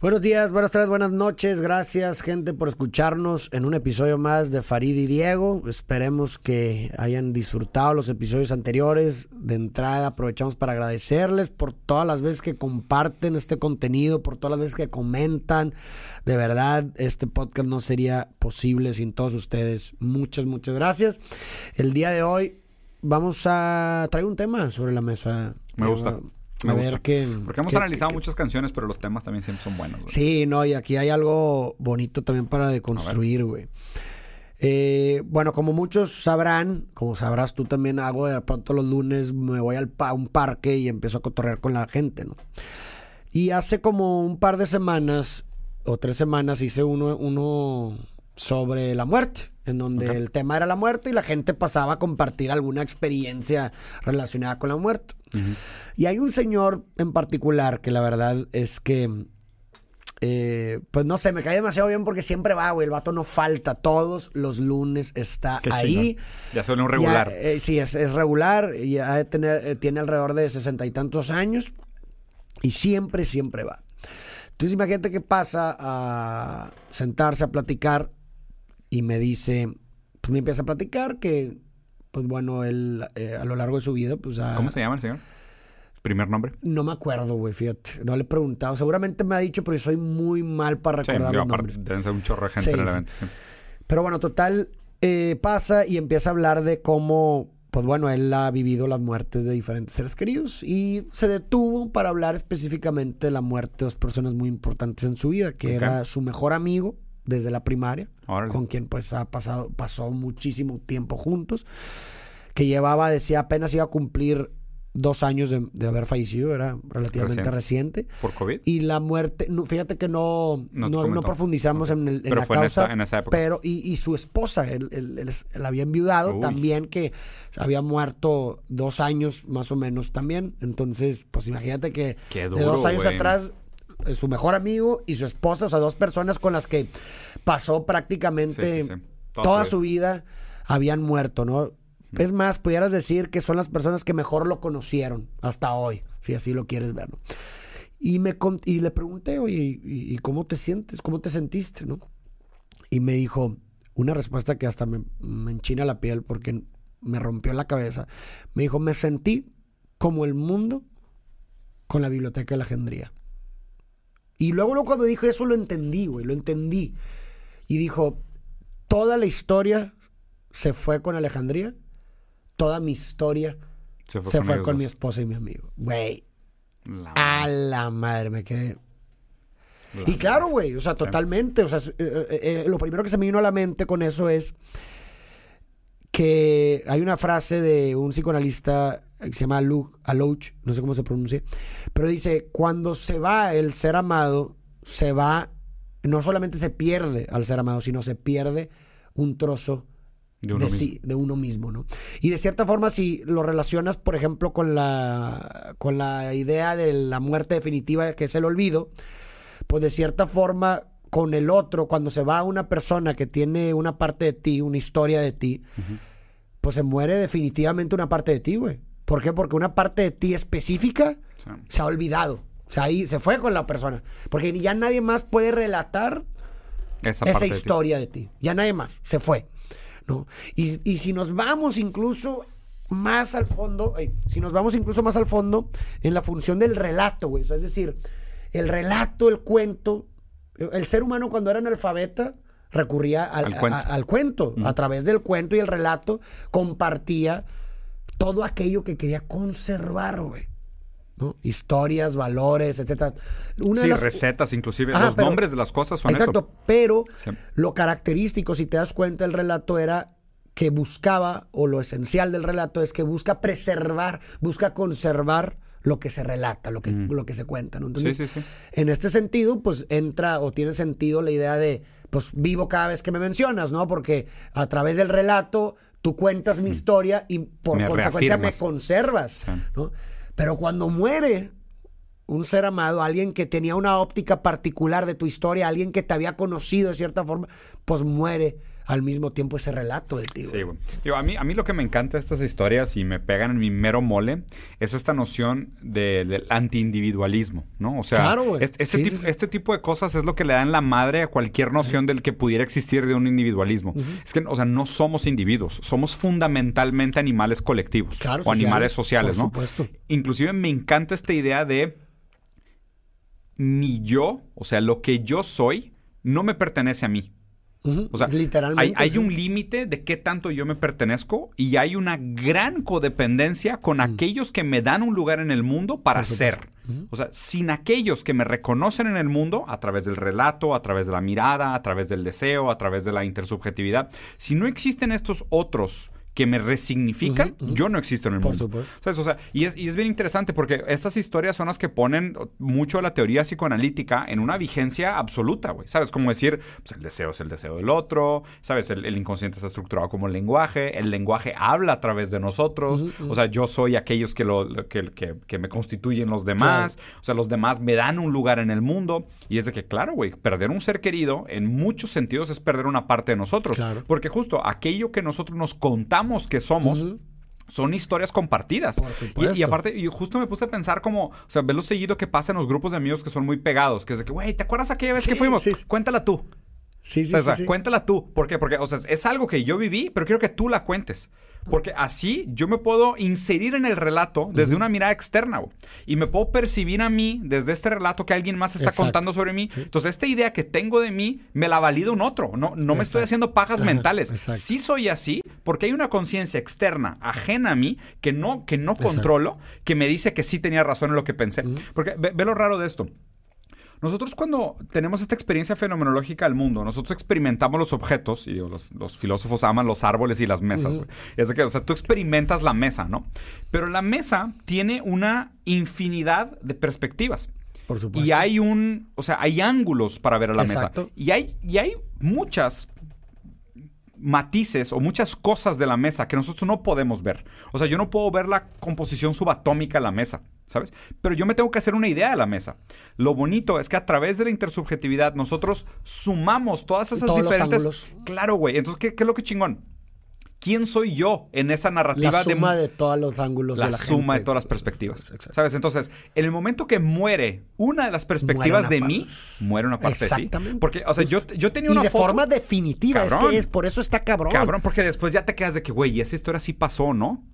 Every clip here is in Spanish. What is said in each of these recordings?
Buenos días, buenas tardes, buenas noches. Gracias, gente, por escucharnos en un episodio más de Farid y Diego. Esperemos que hayan disfrutado los episodios anteriores. De entrada, aprovechamos para agradecerles por todas las veces que comparten este contenido, por todas las veces que comentan. De verdad, este podcast no sería posible sin todos ustedes. Muchas, muchas gracias. El día de hoy vamos a traer un tema sobre la mesa. Me gusta. A ver qué. Porque hemos analizado muchas canciones, pero los temas también siempre son buenos. güey. Sí, no, y aquí hay algo bonito también para deconstruir, güey. Eh, bueno, como muchos sabrán, como sabrás tú también, hago de pronto los lunes, me voy al pa- a un parque y empiezo a cotorrear con la gente, ¿no? Y hace como un par de semanas o tres semanas hice uno, uno sobre la muerte, en donde el tema era la muerte y la gente pasaba a compartir alguna experiencia relacionada con la muerte. Y hay un señor en particular que la verdad es que, eh, pues no sé, me cae demasiado bien porque siempre va, güey. El vato no falta. Todos los lunes está Qué ahí. chingón. Ya suena un regular. Ya, eh, sí, es, es regular. Y ha de tener, eh, tiene alrededor de sesenta y tantos años. Y siempre, siempre va. Entonces imagínate que pasa a sentarse a platicar y me dice, pues me empieza a platicar que, pues bueno, él eh, a lo largo de su vida, pues ha- ¿Cómo se llama el señor? ¿Primer nombre? no me acuerdo, güey, fíjate. No le he preguntado. Seguramente me ha dicho, pero yo soy muy mal para Sí, recordar los aparte, nombres. deben ser un chorro de gente Sí, en el sí. evento. sí. Pero bueno, total, eh, pasa y empieza a hablar de cómo, pues bueno, él ha vivido las muertes de diferentes seres queridos y se detuvo para hablar específicamente de la muerte de dos personas muy importantes en su vida, que era su mejor amigo desde la primaria, Órale. con quien pues ha pasado, pasó muchísimo tiempo juntos, que llevaba, decía, apenas iba a cumplir dos años de, de haber fallecido, era relativamente reciente. ¿Por COVID? Y la muerte, no, fíjate que no, No no, no profundizamos Ok. en, el- en Pero la fue en causa. esa- en esa época. Pero, y, y su esposa, él, él- él él había enviudado Uy. también, que había muerto dos años más o menos también. Entonces, pues imagínate que Qué de duro, dos años güey. atrás, su mejor amigo y su esposa, o sea, dos personas con las que pasó prácticamente Sí, sí, sí. toda, Toda su vida, habían muerto, ¿no? Es más, pudieras decir que son las personas que mejor lo conocieron hasta hoy, si así lo quieres ver, ¿no? Y, me y le pregunté, oye, ¿y, y cómo te sientes? ¿Cómo te sentiste, no? Y me dijo una respuesta que hasta me, me enchina la piel porque me rompió la cabeza. Me dijo, me sentí como el mundo con la biblioteca de Alejandría. Y luego, luego cuando dijo eso lo entendí, güey, lo entendí. Y dijo, toda la historia se fue con Alejandría, toda mi historia Se fue se con fue ellos con mi esposa y mi amigo. Güey, a la madre me quedé. la Y claro, güey, o sea, totalmente. O sea, eh, eh, eh, lo primero que se me vino a la mente con eso es que hay una frase de un psicoanalista que se llama Luke Alouch, no sé cómo se pronuncia, pero dice, cuando se va el ser amado, se va, no solamente se pierde al ser amado, sino se pierde un trozo De uno de, sí, de uno mismo, ¿no? Y de cierta forma, si lo relacionas, por ejemplo, con la, con la idea de la muerte definitiva, que es el olvido, pues de cierta forma, con el otro, cuando se va una persona que tiene una parte de ti, una historia de ti, pues se muere definitivamente una parte de ti, güey. ¿Por qué? Porque una parte de ti específica Sí. se ha olvidado. O sea, ahí se fue con la persona. Porque ya nadie más puede relatar Esa, esa parte de ti. historia de ti. Ya nadie más, se fue. ¿no? Y, y si nos vamos incluso más al fondo, ay, si nos vamos incluso más al fondo en la función del relato, güey. O sea, es decir, el relato, el cuento, el ser humano cuando era analfabeta recurría al, Al cuento. a- al cuento. A través del cuento y el relato compartía todo aquello que quería conservar, güey. ¿no? Historias, valores, etcétera. Una de Sí, las- recetas inclusive. Ajá, Los pero- nombres de las cosas son Exacto, eso. pero Sí. lo característico, si te das cuenta, el relato era que buscaba, o lo esencial del relato es que busca preservar, busca conservar lo que se relata, lo que, lo que se cuenta, ¿no? Entonces, Sí, sí, sí. en este sentido, pues entra o tiene sentido la idea de, pues vivo cada vez que me mencionas, ¿no? Porque a través del relato tú cuentas mi historia y por Me consecuencia me conservas, Sí. ¿no? Pero cuando muere un ser amado, alguien que tenía una óptica particular de tu historia, alguien que te había conocido de cierta forma, pues muere al mismo tiempo ese relato de ti, güey. Sí, güey. Digo, a mí, a mí lo que me encanta de estas historias y me pegan en mi mero mole es esta noción de- del antiindividualismo, ¿no? O sea, Claro, güey. este, este Sí, tipo, sí, sí. este tipo de cosas es lo que le dan la madre a cualquier noción del que pudiera existir de un individualismo. Es que, o sea, no somos individuos, somos fundamentalmente animales colectivos Claro, o animales sociales, sociales, por ¿no? supuesto. Inclusive me encanta esta idea de mi yo, o sea, lo que yo soy, no me pertenece a mí. O sea, hay, literalmente. hay un límite de qué tanto yo me pertenezco y hay una gran codependencia con aquellos que me dan un lugar en el mundo para Mm. Ser. O sea, sin aquellos que me reconocen en el mundo a través del relato, a través de la mirada, a través del deseo, a través de la intersubjetividad, si no existen estos otros que me resignifican, yo no existo en el Por mundo. supuesto. ¿Sabes? O sea, y es, y es bien interesante porque estas historias son las que ponen mucho la teoría psicoanalítica en una vigencia absoluta, güey. ¿Sabes? Como decir, pues el deseo es el deseo del otro, ¿sabes? El, el inconsciente está estructurado como el lenguaje, el lenguaje habla a través de nosotros, o sea, yo soy aquellos que, lo, que, que- que me constituyen los demás, o sea, los demás me dan un lugar en el mundo. Y es de que, claro, güey, perder un ser querido en muchos sentidos es perder una parte de nosotros. Claro. Porque justo aquello que nosotros nos contamos que somos, son historias compartidas. Por Y- aparte, yo justo me puse a pensar como, o sea, ve lo seguido que pasa en los grupos de amigos que son muy pegados, que es de que, güey, ¿te acuerdas aquella vez Sí, que fuimos? sí, sí. Cuéntala tú. Sí, sí, o sea, sí, sí. cuéntala tú. ¿Por qué? Porque, o sea, es algo que yo viví, pero quiero que tú la cuentes. Porque así yo me puedo inserir en el relato desde una mirada externa. Y me puedo percibir a mí desde este relato que alguien más está Exacto. contando sobre mí. Sí. Entonces, esta idea que tengo de mí me la valida un otro. No, no me estoy haciendo pajas mentales. exacto. Sí soy así porque hay una conciencia externa, ajena a mí, que no, que no controlo, que me dice que sí tenía razón en lo que pensé. Porque ve, ve lo raro de esto. Nosotros cuando tenemos esta experiencia fenomenológica del mundo, nosotros experimentamos los objetos, y digo, los, los filósofos aman los árboles y las mesas, güey. Es de que, o sea, tú experimentas la mesa, ¿no? Pero la mesa tiene una infinidad de perspectivas. Por supuesto. Y hay un, o sea, hay ángulos para ver a la Exacto. mesa. Y hay, y hay muchas matices o muchas cosas de la mesa que nosotros no podemos ver. O sea, yo no puedo ver la composición subatómica de la mesa, ¿sabes? Pero yo me tengo que hacer una idea de la mesa. Lo bonito es que a través de la intersubjetividad nosotros sumamos todas esas Todos los diferentes... ángulos. Claro, güey. Entonces, ¿qué, ¿qué es lo que chingón? ¿Quién soy yo en esa narrativa La suma de, todos los ángulos la, de la suma gente. de todas las perspectivas. Exacto. ¿Sabes? Entonces, en el momento que muere una de las perspectivas de mí, muere una parte de ti. Exactamente. Porque, o sea, yo, yo tenía Y una de foto- forma definitiva. Es que es por eso está cabrón. Cabrón, porque después ya te quedas de que, güey, y esa historia sí pasó, ¿no?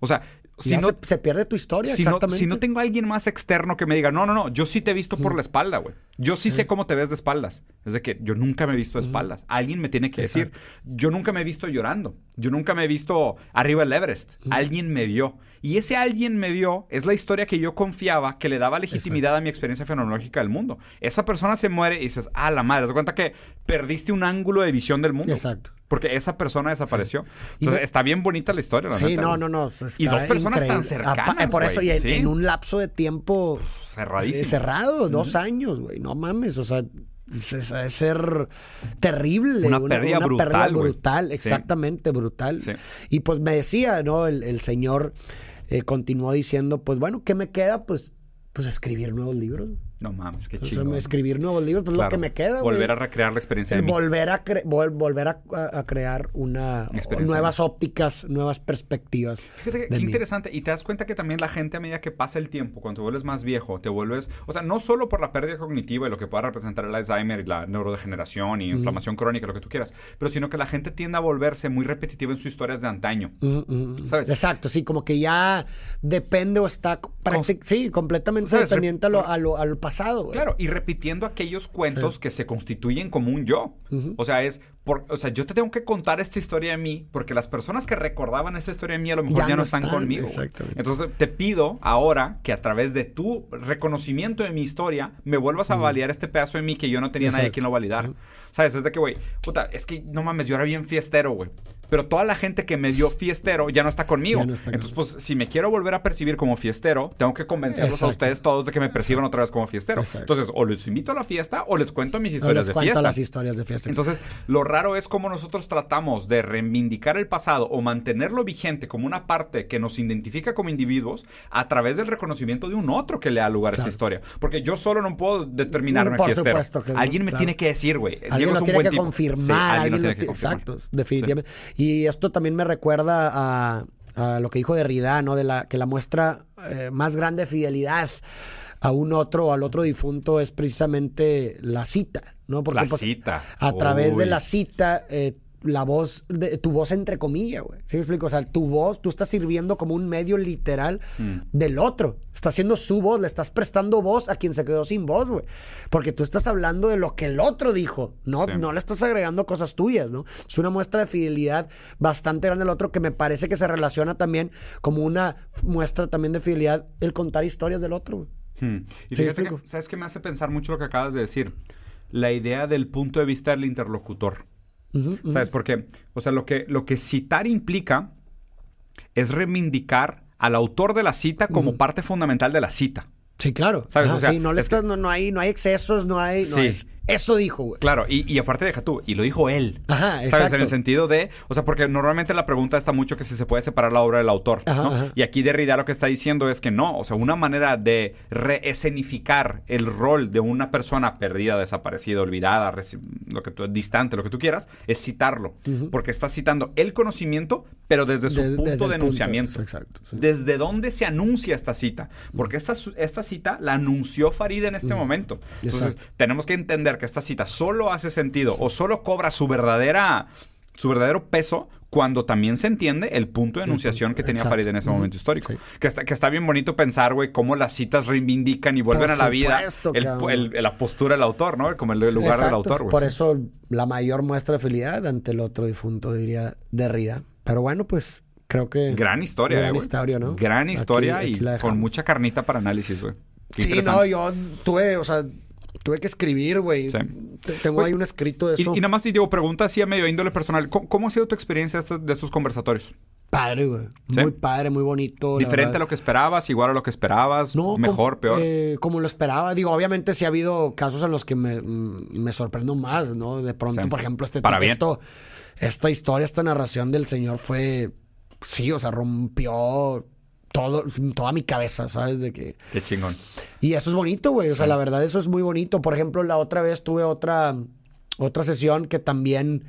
O sea, si Ya no, se, se pierde tu historia, si, no, exactamente. si no tengo a alguien más externo que me diga, no, no, no, yo sí te he visto por la espalda, güey. Yo sí sé cómo te ves de espaldas. Es de que yo nunca me he visto de espaldas. Alguien me tiene que decir, yo nunca me he visto llorando. Yo nunca me he visto arriba del Everest. Alguien me vio. Y ese alguien me vio es la historia que yo confiaba que le daba legitimidad a mi experiencia fenomenológica del mundo. Esa persona se muere y dices, ah, la madre, te das cuenta que perdiste un ángulo de visión del mundo. Exacto. Porque esa persona desapareció. Entonces, está bien bonita la historia, la Sí, neta, no, no, no. Y dos personas tan cercanas. cercanas, por eso, y en, sí. en un lapso de tiempo Cerradísimo. sí, cerrado, dos años, güey. No mames, o sea, es ser terrible. Una pérdida brutal, brutal, exactamente, brutal. Sí. Y pues me decía, ¿no? El, el señor eh, continuó diciendo, pues bueno, ¿qué me queda? Pues, pues escribir nuevos libros. No mames, qué chido. escribir nuevos libros, pues es lo que me queda. Volver a recrear la experiencia de mí. volver a cre- vol- volver a, crear una nuevas ópticas, nuevas perspectivas. Fíjate que qué mí. interesante. Y te das cuenta que también la gente a medida que pasa el tiempo, cuando te vuelves más viejo, te vuelves... O sea, no solo por la pérdida cognitiva y lo que pueda representar el Alzheimer y la neurodegeneración y inflamación crónica, lo que tú quieras, pero sino que la gente tiende a volverse muy repetitiva en sus historias de antaño. Mm, mm, ¿Sabes? Exacto, sí, como que ya depende o está prácti- sí, completamente dependiente a lo, a lo- pasado, güey. Claro, y repitiendo aquellos cuentos Sí. que se constituyen como un yo. O sea, es... Por, o sea, yo te tengo que contar esta historia de mí porque las personas que recordaban esta historia de mí a lo mejor Ya ya, no están, están, conmigo. exactamente. Entonces te pido ahora que a través de tu reconocimiento de mi historia me vuelvas a validar este pedazo de mí que yo no tenía nadie Exacto. quien lo validara. ¿Sabes? Es de que, güey, puta, es que no mames, yo era bien fiestero, güey. Pero toda la gente que me dio fiestero ya no está conmigo. No está Entonces, pues, si me quiero volver a percibir como fiestero, tengo que convencerlos Exacto. a ustedes todos de que me perciban otra vez como fiestero. Exacto. Entonces, o les invito a la fiesta o les cuento mis historias les de cuento fiesta. las historias de fiesta. Entonces, lo raro es cómo nosotros tratamos de reivindicar el pasado o mantenerlo vigente como una parte que nos identifica como individuos a través del reconocimiento de un otro que le da lugar a esa historia. Porque yo solo no puedo determinarme Por fiestero. supuesto que alguien me claro. tiene que decir, güey. Alguien lo tiene que confirmar. Sí, alguien alguien lo lo tiene que ti- confirmar. Exacto, definitivamente. Y esto también me recuerda a, a lo que dijo Derrida, ¿no? De la que la muestra eh, más grande de fidelidad a un otro o al otro difunto es precisamente la cita, ¿no? La cita. A través de la cita, eh, la voz, de, tu voz entre comillas, güey. ¿Sí me explico? O sea, tu voz, tú estás sirviendo como un medio literal Mm. del otro. Está haciendo su voz, le estás prestando voz a quien se quedó sin voz, güey. Porque tú estás hablando de lo que el otro dijo, no, Sí. no le estás agregando cosas tuyas, ¿no? Es una muestra de fidelidad bastante grande al otro que me parece que se relaciona también como una muestra también de fidelidad el contar historias del otro, güey. Hmm. Y ¿Sí fíjate explico? que, ¿sabes qué me hace pensar mucho lo que acabas de decir? La idea del punto de vista del interlocutor. ¿Sabes? Porque, o sea, lo que, lo que citar implica es reivindicar al autor de la cita como parte fundamental de la cita. Sí, claro. ¿Sabes? O sea, sí, no, le es que- estás, no, no hay, no hay excesos, no hay. No Sí. es, eso dijo, güey. Claro, y, y aparte deja tú, y lo dijo él. Ajá, ¿Sabes? exacto. En el sentido de, o sea, porque normalmente la pregunta está mucho que si se puede separar la obra del autor, Ajá, ¿no? ajá. Y aquí Derrida lo que está diciendo es que no, o sea, una manera de reescenificar el rol de una persona perdida, desaparecida, olvidada, lo que tú, distante, lo que tú quieras, es citarlo, porque está citando el conocimiento, pero desde su De- punto desde de enunciamiento. punto, exacto, sí. ¿Desde dónde se anuncia esta cita? Porque esta, esta cita la anunció Farid en este momento. Entonces, Exacto. tenemos que entender que esta cita solo hace sentido o solo cobra su verdadera su verdadero peso cuando también se entiende el punto de enunciación que tenía Exacto. Farid en ese momento histórico. Sí. Que, está, que está bien bonito pensar, güey, cómo las citas reivindican y vuelven a la vida el- la postura del autor, ¿no? Como el lugar del autor, güey. Por eso la mayor muestra de fidelidad ante el otro difunto, diría Derrida. Pero bueno, pues creo que. Gran historia, Gran eh, historia, ¿no? Gran historia aquí y con mucha carnita para análisis, güey. Sí, no, yo tuve, o sea, tuve que escribir, güey. Sí. Te- Tengo Güey, ahí un escrito de eso. y nada más, y digo, pregunta así a medio índole personal. ¿Cómo, cómo ha sido tu experiencia de estos, de estos conversatorios? Padre, güey. ¿Sí? Muy padre, muy bonito. ¿Diferente a lo que esperabas? ¿Igual a lo que esperabas? No, ¿Mejor? como, ¿Peor? eh, como lo esperaba. Digo, obviamente sí ha habido casos en los que me, mm, me sorprendo más, ¿no? De pronto, Sí. por ejemplo, este Para bien. esto, esta historia, esta narración del señor fue, sí, o sea, rompió todo, toda mi cabeza, ¿sabes? De que... Qué chingón. Y eso es bonito, güey. O sea, la verdad, eso es muy bonito. Por ejemplo, la otra vez tuve otra, otra sesión que también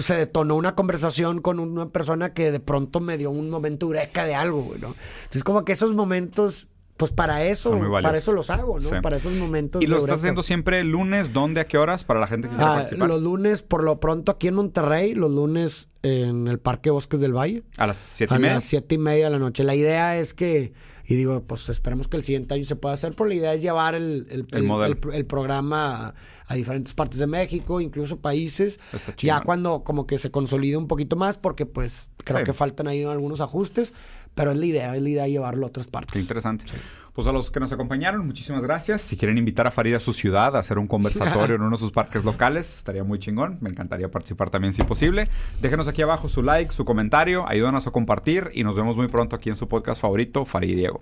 se detonó una conversación con una persona que de pronto me dio un momento eureka de algo, güey, ¿no? Entonces, como que esos momentos, pues para eso, para eso los hago, ¿no? Sí. Para esos momentos. ¿Y lo estás haciendo siempre el lunes? ¿Dónde? ¿A qué horas? Para la gente que quiera Ah, participar. los lunes, por lo pronto, aquí en Monterrey, los lunes en el Parque Bosques del Valle. A las siete y A media. las siete y media de la noche. La idea es que, y digo, pues esperemos que el siguiente año se pueda hacer, pero la idea es llevar el, el, programa a, a diferentes partes de México, incluso países. Ya cuando como que se consolide un poquito más, porque pues creo Sí. que faltan ahí algunos ajustes, pero es la idea, es la idea llevarlo a otras Qué partes. interesante. Pues a los que nos acompañaron, muchísimas gracias. Si quieren invitar a Farid a su ciudad a hacer un conversatorio en uno de sus parques locales, estaría muy chingón. Me encantaría participar también si posible. Déjenos aquí abajo su like, su comentario, ayúdanos a compartir y nos vemos muy pronto aquí en su podcast favorito, Farid y Diego.